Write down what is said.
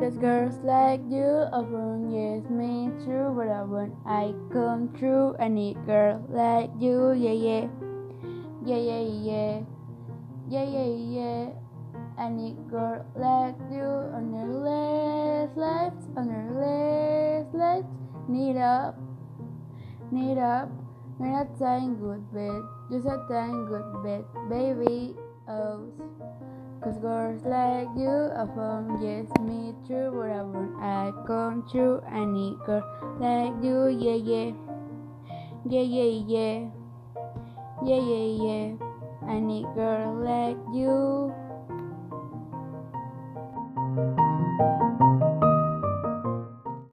Cause girls like you often yes me true But I want I come true. Need girl like you Yeah yeah. Yeah yeah yeah. Yeah yeah yeah. Need girl like you On your left left On your left left Need up Need up. Not saying good bed Just a saying good bed. Baby oh Cause girls like you from yes me true whatever I come I need girl like you yeah yeah. Yeah yeah yeah. Yeah yeah yeah. I need girl like you